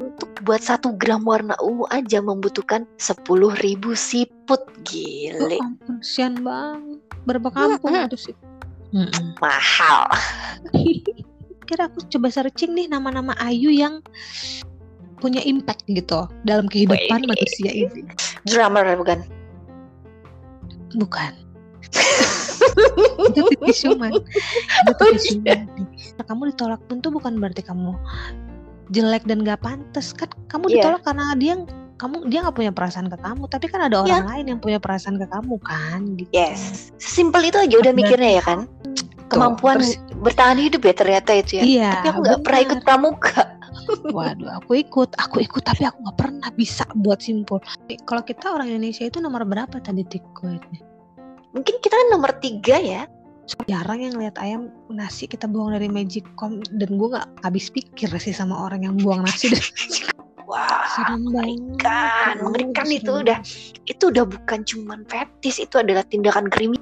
Untuk buat satu gram warna ungu aja membutuhkan 10.000 siput. Oh Gile. ampun, sian banget. Berapa kampung itu sih? Mm-mm. Mahal. Kira aku coba searching nih nama-nama Ayu yang punya impact gitu dalam kehidupan manusia ini. Drummer bukan? Bukan. itu tipis human. Itu Oh, tipis iya. Nah, kamu ditolak pun tuh bukan berarti kamu jelek dan gak pantas kan kamu Iya. ditolak karena dia kamu dia nggak punya perasaan ke kamu tapi kan ada orang lain yang punya perasaan ke kamu kan gitu. Yes. Simpel itu aja udah mikirnya ya kan? Kemampuan Terus- bertahan hidup ya ternyata itu ya. Iya. Tapi aku nggak pernah ikut pramuka. Waduh, aku ikut, aku ikut, tapi aku nggak pernah bisa buat simpul. Kalau kita orang Indonesia itu nomor berapa tadi tikungannya? Mungkin kita kan nomor tiga ya. Jarang yang lihat ayam nasi kita buang dari Magicom dan gue nggak habis pikir sih sama orang yang buang nasi dari Wah, serem banget. mengerikan, Oh, mengerikan itu serem udah. Itu udah bukan cuman fetis, itu adalah tindakan kriminal.